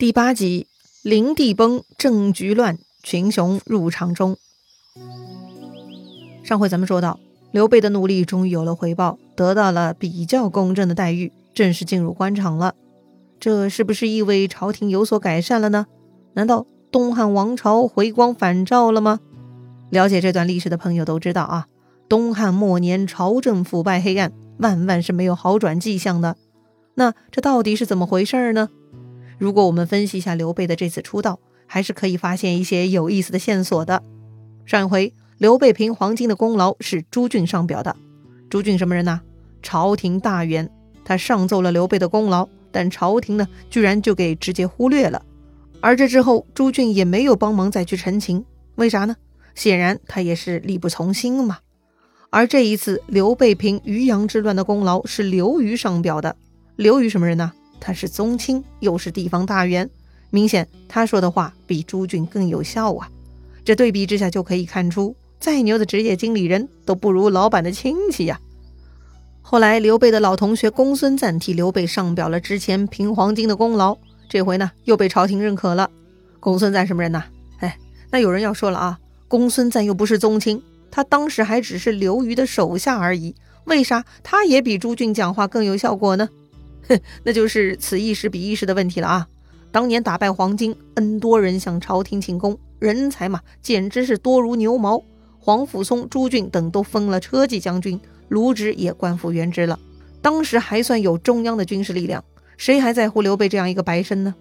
第八集，灵帝崩，政局乱，群雄入场中。上回咱们说到，刘备的努力终于有了回报，得到了比较公正的待遇，正式进入官场了。这是不是意味朝廷有所改善了呢？难道东汉王朝回光返照了吗？了解这段历史的朋友都知道啊，东汉末年朝政腐败黑暗，万万是没有好转迹象的。那这到底是怎么回事呢？如果我们分析一下刘备的这次出道，还是可以发现一些有意思的线索的。上一回刘备平黄金的功劳是朱俊上表的。朱俊什么人呢？朝廷大员，他上奏了刘备的功劳，但朝廷呢，居然就给直接忽略了。而这之后，朱俊也没有帮忙再去陈情，为啥呢？显然他也是力不从心嘛。而这一次刘备平渔阳之乱的功劳是刘虞上表的。刘虞什么人呢？他是宗亲，又是地方大员，明显他说的话比朱俊更有效啊！这对比之下就可以看出，再牛的职业经理人都不如老板的亲戚呀。后来刘备的老同学公孙瓒替刘备上表了之前平黄巾的功劳，这回呢又被朝廷认可了。公孙瓒什么人呢？哎，那有人要说了啊，公孙瓒又不是宗亲，他当时还只是刘虞的手下而已，为啥他也比朱俊讲话更有效果呢？那就是此一时彼一时的问题了啊！当年打败黄巾，n 多人向朝廷请功，人才嘛，简直是多如牛毛。黄甫松、朱俊等都封了车骑将军，卢植也官复原职了。当时还算有中央的军事力量，谁还在乎刘备这样一个白身呢？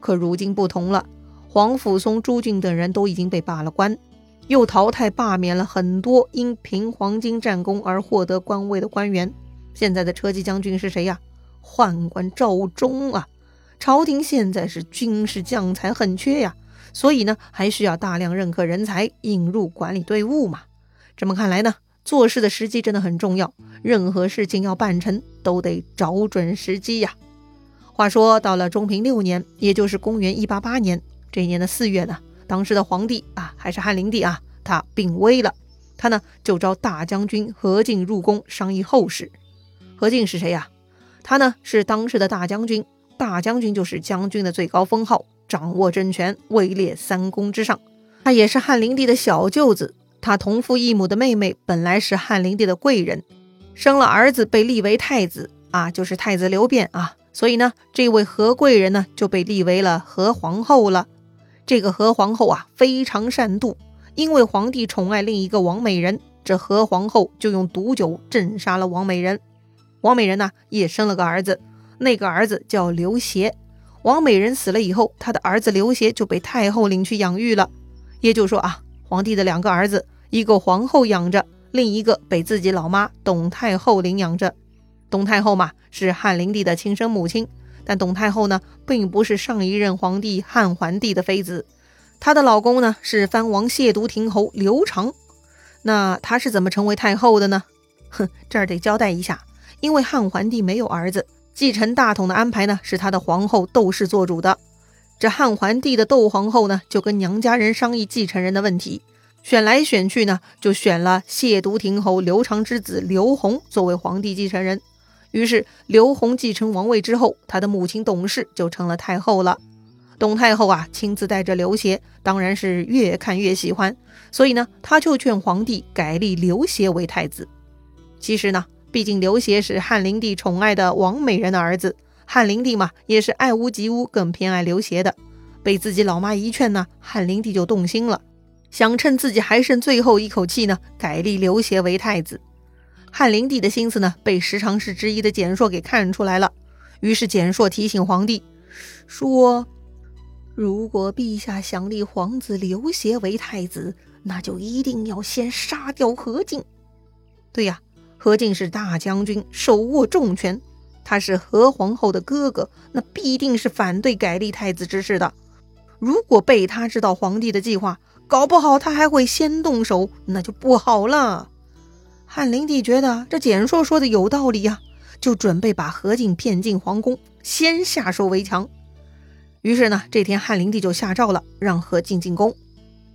可如今不同了，黄甫松、朱俊等人都已经被罢了官，又淘汰罢免了很多因平黄巾战功而获得官位的官员。现在的车骑将军是谁呀？宦官赵忠啊，朝廷现在是军事将才很缺呀，所以呢，还需要大量认可人才引入管理队伍嘛。这么看来呢，做事的时机真的很重要，任何事情要办成都得找准时机呀。话说到了中平六年，也就是公元一八八年这一年的四月呢，当时的皇帝啊，还是汉灵帝啊，他病危了，他呢就召大将军何进入宫商议后事。何进是谁呀？他呢是当时的大将军，大将军就是将军的最高封号，掌握政权，位列三公之上。他也是汉灵帝的小舅子，他同父异母的妹妹本来是汉灵帝的贵人，生了儿子被立为太子啊，就是太子刘辩啊。所以呢，这位何贵人呢就被立为了何皇后了。这个何皇后啊非常善妒，因为皇帝宠爱另一个王美人，这何皇后就用毒酒镇杀了王美人。王美人呢也生了个儿子，那个儿子叫刘协。王美人死了以后，他的儿子刘协就被太后领去养育了。也就是说啊，皇帝的两个儿子，一个皇后养着，另一个被自己老妈董太后领养着。董太后嘛是汉灵帝的亲生母亲，但董太后呢并不是上一任皇帝汉桓帝的妃子，她的老公呢是藩王谢渎亭侯刘长。那她是怎么成为太后的呢？哼，这儿得交代一下。因为汉桓帝没有儿子，继承大统的安排呢是他的皇后窦氏做主的。这汉桓帝的窦皇后呢就跟娘家人商议继承人的问题，选来选去呢就选了谢渎亭侯刘长之子刘宏作为皇帝继承人。于是刘宏继承王位之后，他的母亲董氏就成了太后了。董太后啊亲自带着刘协，当然是越看越喜欢，所以呢他就劝皇帝改立刘协为太子。其实呢。毕竟刘协是汉灵帝宠爱的王美人的儿子，汉灵帝嘛也是爱屋及乌，更偏爱刘协的。被自己老妈一劝呢，汉灵帝就动心了，想趁自己还剩最后一口气呢，改立刘协为太子。汉灵帝的心思呢，被十常侍之一的简硕给看出来了。于是简硕提醒皇帝说：“如果陛下想立皇子刘协为太子，那就一定要先杀掉何进。”对呀。何进是大将军，手握重权，他是何皇后的哥哥，那必定是反对改立太子之事的。如果被他知道皇帝的计划，搞不好他还会先动手，那就不好了。汉灵帝觉得这简硕说的有道理呀，就准备把何进骗进皇宫，先下手为强。于是呢，这天汉灵帝就下诏了，让何进进宫。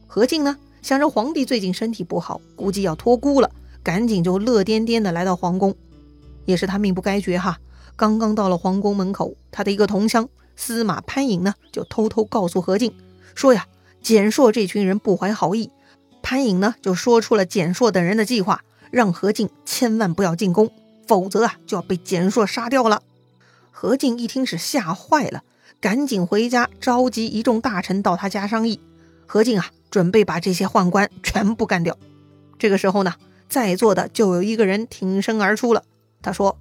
何进呢，想着皇帝最近身体不好，估计要托孤了。赶紧就乐颠颠的来到皇宫，也是他命不该绝哈。刚刚到了皇宫门口，他的一个同乡司马潘颖呢就偷偷告诉何进说呀，简硕这群人不怀好意。潘颖呢就说出了简硕等人的计划，让何进千万不要进宫，否则啊就要被简硕杀掉了。何进一听是吓坏了，赶紧回家召集一众大臣到他家商议。何进啊准备把这些宦官全部干掉。这个时候呢，在座的就有一个人挺身而出了，他说。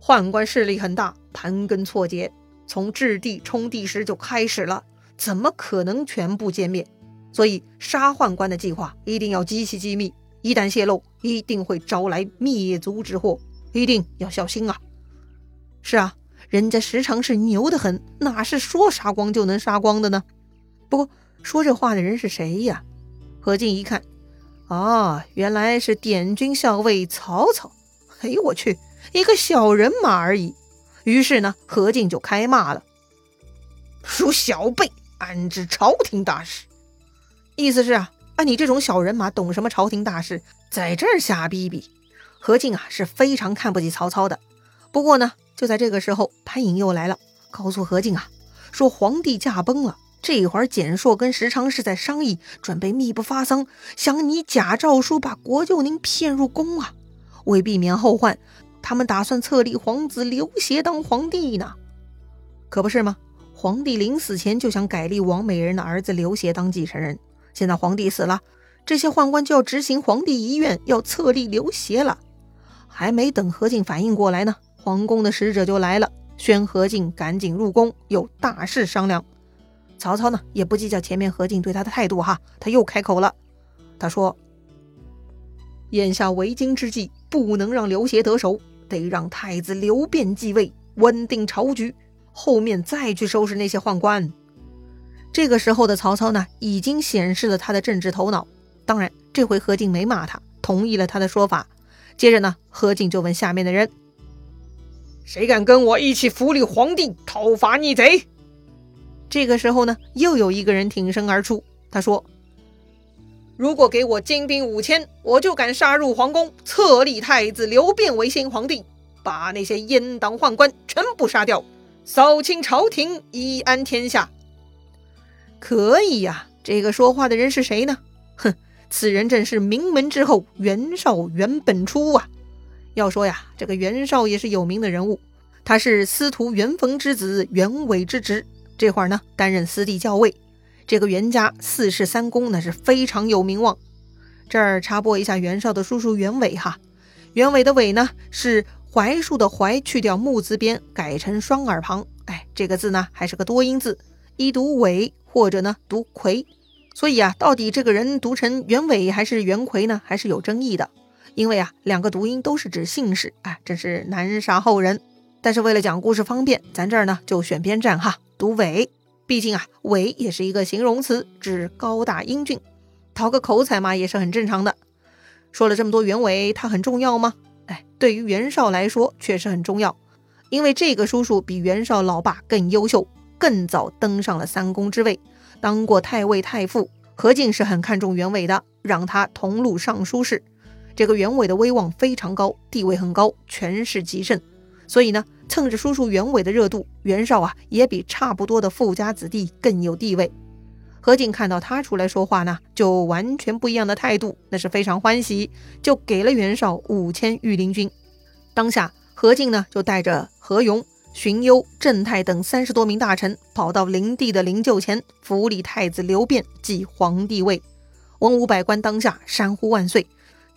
宦官势力很大，盘根错节，从置地冲地时就开始了，怎么可能全部歼灭？所以杀宦官的计划一定要极其机密，一旦泄露，一定会招来灭族之祸，一定要小心啊！是啊，人家时常是牛得很，哪是说杀光就能杀光的呢？不过说这话的人是谁呀？何进一看，啊，原来是点军校尉曹操。哎呦我去！一个小人马而已，于是呢，何进就开骂了：“属小辈，安知朝廷大事？”意思是啊，啊，你这种小人马懂什么朝廷大事，在这儿瞎逼逼。何进啊是非常看不起曹操的。不过呢，就在这个时候，潘颖又来了，告诉何进啊，说皇帝驾崩了，这会儿简硕跟石常是在商议，准备密不发丧，想拟假诏书把国舅您骗入宫啊，为避免后患。他们打算册立皇子刘协当皇帝呢，可不是吗？皇帝临死前就想改立王美人的儿子刘协当继承人。现在皇帝死了，这些宦官就要执行皇帝遗愿，要册立刘协了。还没等何进反应过来呢，皇宫的使者就来了，宣何进赶紧入宫，有大事商量。曹操呢，也不计较前面何进对他的态度哈，他又开口了，他说：“眼下为今之计，不能让刘协得手。”得让太子刘辩继位，稳定朝局，后面再去收拾那些宦官。这个时候的曹操呢，已经显示了他的政治头脑。当然，这回何进没骂他，同意了他的说法。接着呢，何进就问下面的人：“谁敢跟我一起扶立皇帝，讨伐逆贼？”这个时候呢，又有一个人挺身而出，他说。如果给我精兵五千，我就敢杀入皇宫，册立太子刘辩为新皇帝，把那些阉党宦官全部杀掉，扫清朝廷，以安天下。可以呀，这个说话的人是谁呢？哼，此人正是名门之后袁绍袁本初啊。要说呀，这个袁绍也是有名的人物，他是司徒袁逢之子袁伟之侄，这会儿呢担任司隶校尉。这个袁家四世三公那是非常有名望。这儿插播一下袁绍的叔叔袁伟哈，袁伟的伟呢是槐树的槐去掉木字边改成双耳旁，哎，这个字呢还是个多音字，一读伟或者呢读魁。所以啊，到底这个人读成袁伟还是袁魁呢，还是有争议的。因为啊，两个读音都是指姓氏，哎，真是难杀后人。但是为了讲故事方便，咱这儿呢就选边站哈，读伟。毕竟啊，伟也是一个形容词，指高大英俊，讨个口彩嘛，也是很正常的。说了这么多，袁伟他很重要吗？哎，对于袁绍来说确实很重要，因为这个叔叔比袁绍老爸更优秀，更早登上了三公之位，当过太尉、太傅。何进是很看重袁伟的，让他同录尚书事。这个袁伟的威望非常高，地位很高，权势极盛，所以呢。蹭着叔叔袁伟的热度，袁绍啊也比差不多的富家子弟更有地位。何进看到他出来说话呢，就完全不一样的态度，那是非常欢喜，就给了袁绍五千御林军。当下何进呢就带着何勇、荀攸、郑泰等三十多名大臣，跑到灵帝的灵柩前，扶立太子刘辩继皇帝位。文武百官当下山呼万岁，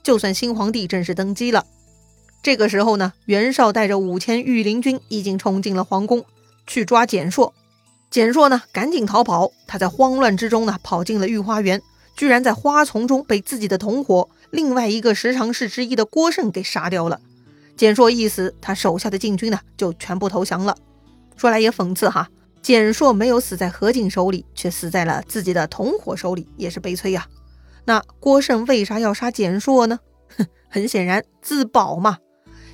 就算新皇帝正式登基了。这个时候呢，袁绍带着五千御林军已经冲进了皇宫，去抓简硕。简硕呢，赶紧逃跑。他在慌乱之中呢，跑进了御花园，居然在花丛中被自己的同伙另外一个十常侍之一的郭胜给杀掉了。简硕一死，他手下的禁军呢，就全部投降了。说来也讽刺哈，简硕没有死在何进手里，却死在了自己的同伙手里，也是悲催呀。那郭胜为啥要杀简硕呢？哼，很显然自保嘛。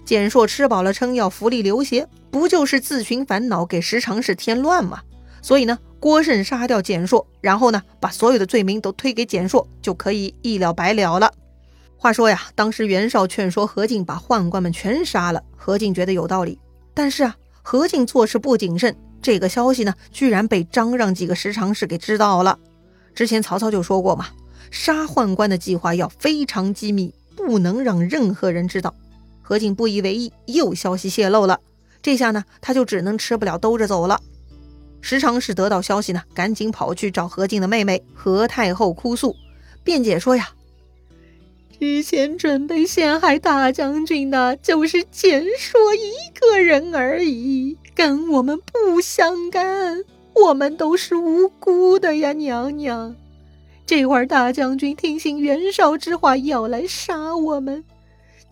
简硕吃饱了撑，要扶立刘协，不就是自寻烦恼，给十常侍添乱吗？所以呢，郭胜杀掉简硕，然后呢，把所有的罪名都推给简硕，就可以一了百了了。话说呀，当时袁绍劝说何进把宦官们全杀了，何进觉得有道理。但是啊，何进做事不谨慎，这个消息呢，居然被张让几个十常侍给知道了。之前曹操就说过嘛，杀宦官的计划要非常机密，不能让任何人知道。何进不以为意，又消息泄露了，这下呢，他就只能吃不了兜着走了。时常是得到消息呢，赶紧跑去找何进的妹妹何太后哭诉，辩解说呀。之前准备陷害大将军的，就是简硕一个人而已，跟我们不相干。我们都是无辜的呀，娘娘。这会儿大将军听信袁绍之话，要来杀我们，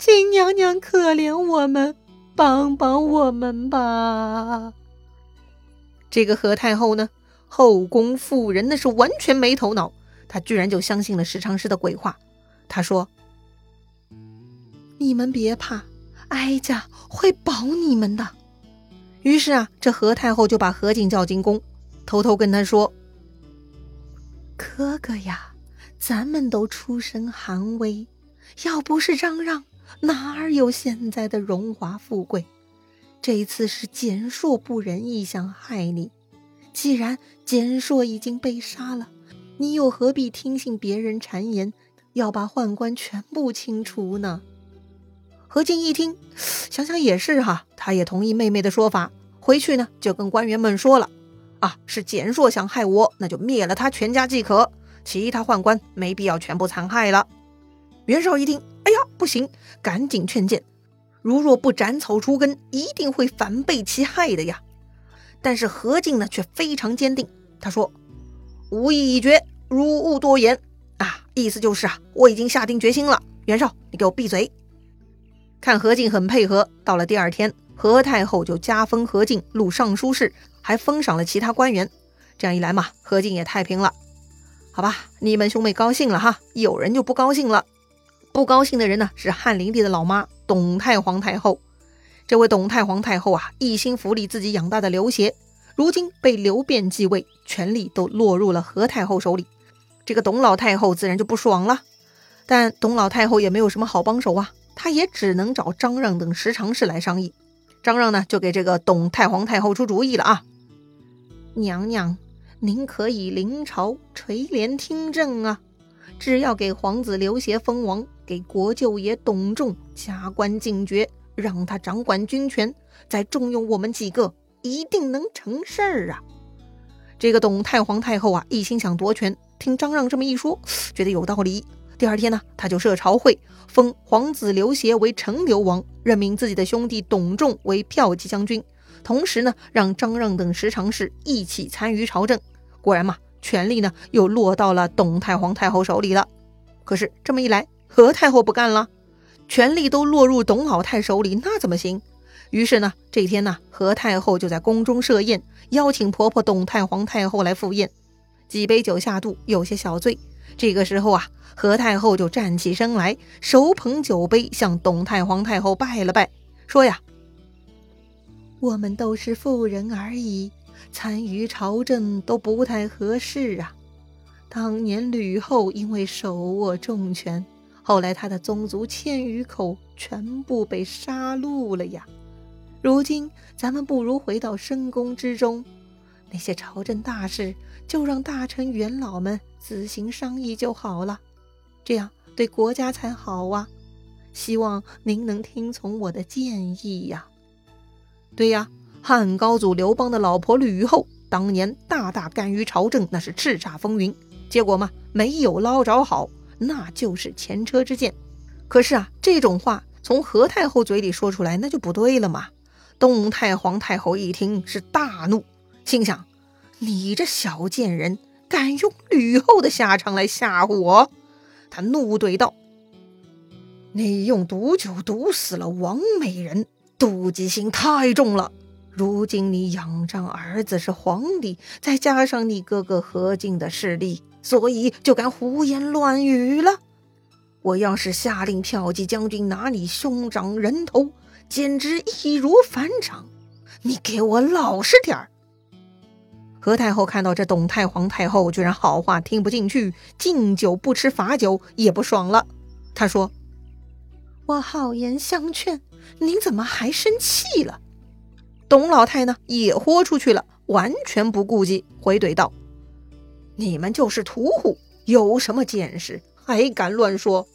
请娘娘可怜我们，帮帮我们吧。这个何太后呢，后宫妇人那是完全没头脑，她居然就相信了十常侍的鬼话。她说。你们别怕，哀家会保你们的。于是啊，这何太后就把何进叫进宫，偷偷跟他说：“哥哥呀，咱们都出身寒微，要不是嚷嚷，哪儿有现在的荣华富贵？这次是简硕不仁义想害你，既然简硕已经被杀了，你又何必听信别人谗言，要把宦官全部清除呢？”何进一听，想想也是哈，他也同意妹妹的说法。回去呢，就跟官员们说了：“啊，是简硕想害我，那就灭了他全家即可，其他宦官没必要全部残害了。”袁绍一听，不行，赶紧劝谏：“如若不斩草除根，一定会反被其害的呀。”但是何进呢，却非常坚定，他说：“吾意已决，汝勿多言。”啊，意思就是啊，我已经下定决心了。袁绍，你给我闭嘴。看何进很配合，到了第二天，何太后就加封何进录尚书事，还封赏了其他官员。这样一来嘛，何进也太平了。好吧，你们兄妹高兴了哈，有人就不高兴了。不高兴的人呢，是汉灵帝的老妈董太皇太后。这位董太皇太后啊，一心扶立自己养大的刘协，如今被刘辩继位，权力都落入了何太后手里。这个董老太后自然就不爽了，但董老太后也没有什么好帮手啊。她也只能找张让等十常侍来商议。张让呢，就给这个董太皇太后出主意了啊！娘娘，您可以临朝垂帘听政啊！只要给皇子刘协封王，给国舅爷董仲加官进爵，让他掌管军权，再重用我们几个，一定能成事儿啊！这个董太皇太后啊，一心想夺权，听张让这么一说，觉得有道理。第二天呢，他就设朝会，封皇子刘协为成刘王，任命自己的兄弟董仲为骠骑将军，同时呢，让张让等十常侍一起参与朝政。果然嘛，权力呢又落到了董太皇太后手里了。可是这么一来，何太后不干了，权力都落入董老太手里，那怎么行？于是呢，这天呢，何太后就在宫中设宴，邀请婆婆董太皇太后来赴宴。几杯酒下肚，有些小醉。这个时候啊。何太后就站起身来，手捧酒杯，向董太皇太后拜了拜，说：“呀，我们都是妇人而已，参与朝政都不太合适啊。当年吕后因为手握重权，后来他的宗族千余口全部被杀戮了呀。如今咱们不如回到深宫之中，那些朝政大事就让大臣元老们自行商议就好了。”这样对国家才好啊！希望您能听从我的建议呀。对呀，汉高祖刘邦的老婆吕后当年大大干预朝政，那是叱咤风云。结果嘛，没有捞着好，那就是前车之鉴。可是啊，这种话从何太后嘴里说出来，那就不对了嘛。东太皇太后一听是大怒，心想：你这小贱人，敢用吕后的下场来吓唬我！他怒怼道：“你用毒酒毒死了王美人，妒忌心太重了。如今你仰仗儿子是皇帝，再加上你哥哥何进的势力，所以就敢胡言乱语了。我要是下令票骑将军拿你兄长人头，简直易如反掌。你给我老实点儿！”何太后看到这董太皇太后居然好话听不进去，敬酒不吃罚酒，也不爽了。她说：“我好言相劝，您怎么还生气了？”董老太呢也豁出去了，完全不顾忌，回怼道：“你们就是屠户，有什么见识，还敢乱说？”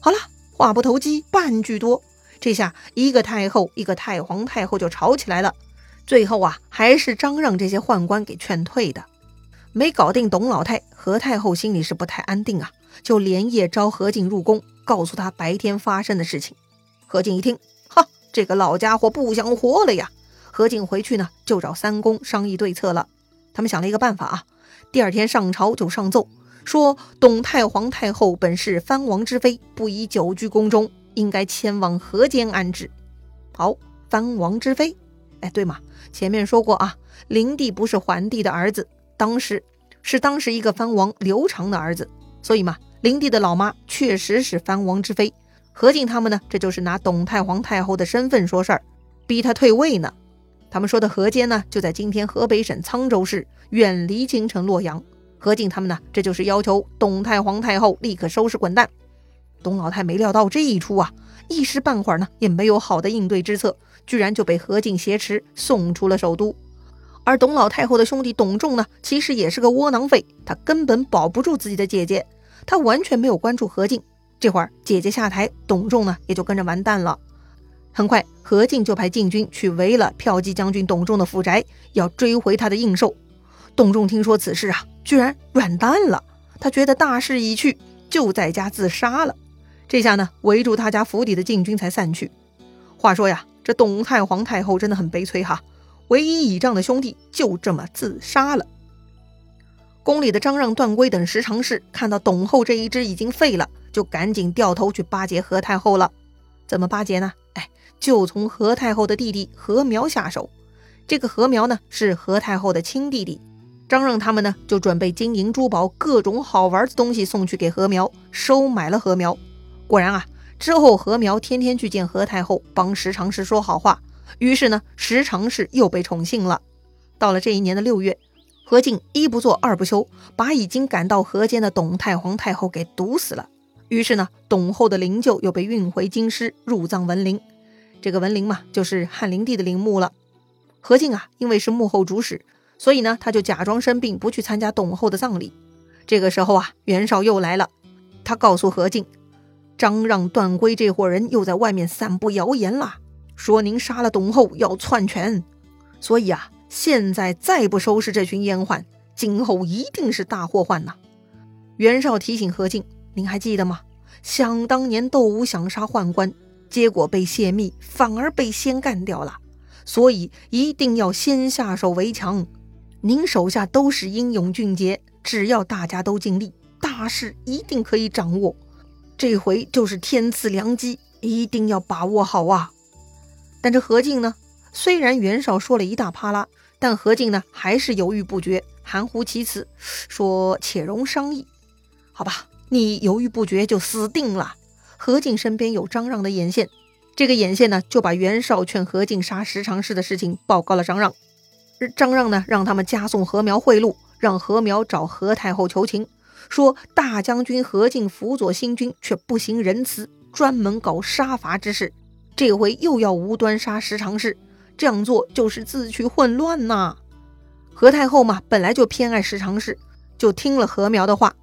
好了，话不投机半句多，这下一个太后，一个太皇太后就吵起来了。最后啊，还是张让这些宦官给劝退的。没搞定董老太，何太后心里是不太安定啊，就连夜召何进入宫，告诉他白天发生的事情。何进一听，哈，这个老家伙不想活了呀！何进回去呢，就找三公商议对策了。他们想了一个办法啊，第二天上朝就上奏，说董太皇太后本是藩王之妃，不宜久居宫中，应该迁往河间安置。好，藩王之妃，哎，对嘛，前面说过啊，灵帝不是桓帝的儿子。当时是当时一个藩王刘长的儿子，所以嘛，灵帝的老妈确实是藩王之妃。何进他们呢，这就是拿董太皇太后的身份说事儿，逼他退位呢。他们说的河间呢，就在今天河北省沧州市，远离京城洛阳。何进他们呢，这就是要求董太皇太后立刻收拾滚蛋。董老太没料到这一出啊，一时半会儿呢也没有好的应对之策，居然就被何进挟持送出了首都。而董老太后的兄弟董仲呢，其实也是个窝囊废，他根本保不住自己的姐姐，他完全没有关注何进。这会儿姐姐下台，董仲呢也就跟着完蛋了。很快，何进就派禁军去围了骠骑将军董仲的府宅，要追回他的印绶。董仲听说此事啊，居然软蛋了，他觉得大势已去，就在家自杀了。这下呢，围住他家府邸的禁军才散去。话说呀，这董太皇太后真的很悲催哈。唯一倚仗的兄弟就这么自杀了。宫里的张让、段珪等十常侍看到董后这一支已经废了，就赶紧掉头去巴结何太后了。怎么巴结呢？哎，就从何太后的弟弟何苗下手。这个何苗呢，是何太后的亲弟弟。张让他们呢，就准备金银珠宝、各种好玩的东西送去给何苗，收买了何苗。果然啊，之后何苗天天去见何太后，帮十常侍说好话。于是呢，十常侍又被宠幸了。到了这一年的六月，何进一不做二不休，把已经赶到河间的董太皇太后给毒死了。于是呢，董后的灵柩又被运回京师，入葬文陵。这个文陵嘛，就是汉灵帝的陵墓了。何进啊，因为是幕后主使，所以呢，他就假装生病，不去参加董后的葬礼。这个时候啊，袁绍又来了，他告诉何进，张让、段珪这伙人又在外面散布谣言了。说您杀了董后要篡权，所以啊，现在再不收拾这群阉宦，今后一定是大祸患呐。袁绍提醒何进：“您还记得吗？想当年窦武想杀宦官，结果被泄密，反而被先干掉了。所以一定要先下手为强。您手下都是英勇俊杰，只要大家都尽力，大事一定可以掌握。这回就是天赐良机，一定要把握好啊！”但这何进呢？虽然袁绍说了一大啪啦，但何进呢还是犹豫不决，含糊其辞，说：“且容商议。”好吧，你犹豫不决就死定了。何进身边有张让的眼线，这个眼线呢就把袁绍劝何进杀十常侍的事情报告了张让。张让呢让他们加送何苗贿赂，让何苗找何太后求情，说大将军何进辅佐新君却不行仁慈，专门搞杀伐之事。这回又要无端杀十常侍，这样做就是自取混乱呐。何太后嘛，本来就偏爱十常侍，就听了何苗的话。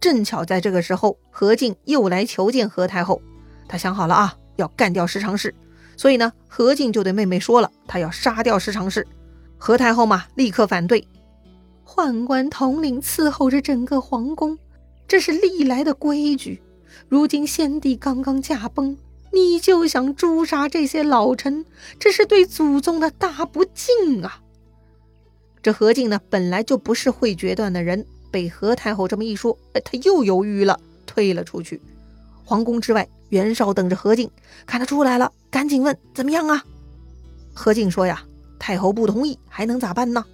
正巧在这个时候，何进又来求见何太后。他想好了啊，要干掉十常侍，所以呢，何进就对妹妹说了，他要杀掉十常侍。何太后嘛，立刻反对。宦官统领伺候着整个皇宫，这是历来的规矩。如今先帝刚刚驾崩。你就想诛杀这些老臣，这是对祖宗的大不敬啊！这何进呢，本来就不是会决断的人，被何太后这么一说，哎，他又犹豫了，退了出去。皇宫之外，袁绍等着何进，看他出来了，赶紧问怎么样啊？何进说呀，太后不同意，还能咋办呢？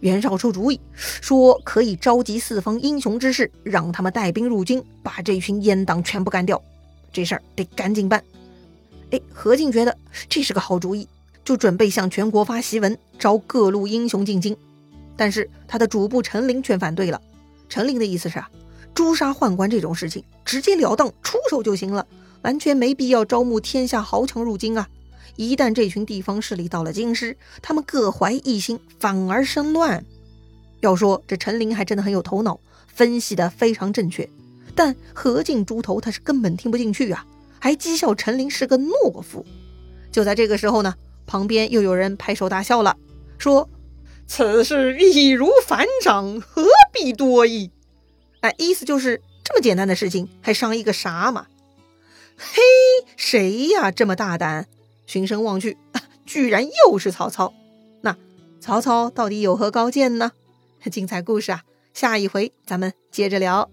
袁绍出主意，说可以召集四方英雄之士，让他们带兵入京，把这群阉党全部干掉。这事儿得赶紧办。哎，何进觉得这是个好主意，就准备向全国发檄文，招各路英雄进京。但是他的主簿陈琳却反对了。陈琳的意思是啊，诛杀宦官这种事情直截了当出手就行了，完全没必要招募天下豪强入京啊。一旦这群地方势力到了京师，他们各怀一心，反而生乱。要说这陈琳还真的很有头脑，分析的非常正确。但何进猪头他是根本听不进去啊，还讥笑陈琳是个懦夫。就在这个时候呢，旁边又有人拍手大笑了，说：“此事易如反掌，何必多议？”哎，意思就是这么简单的事情，还商议个啥嘛？嘿，谁呀这么大胆？循声望去，居然又是曹操。那曹操到底有何高见呢？精彩故事啊，下一回咱们接着聊。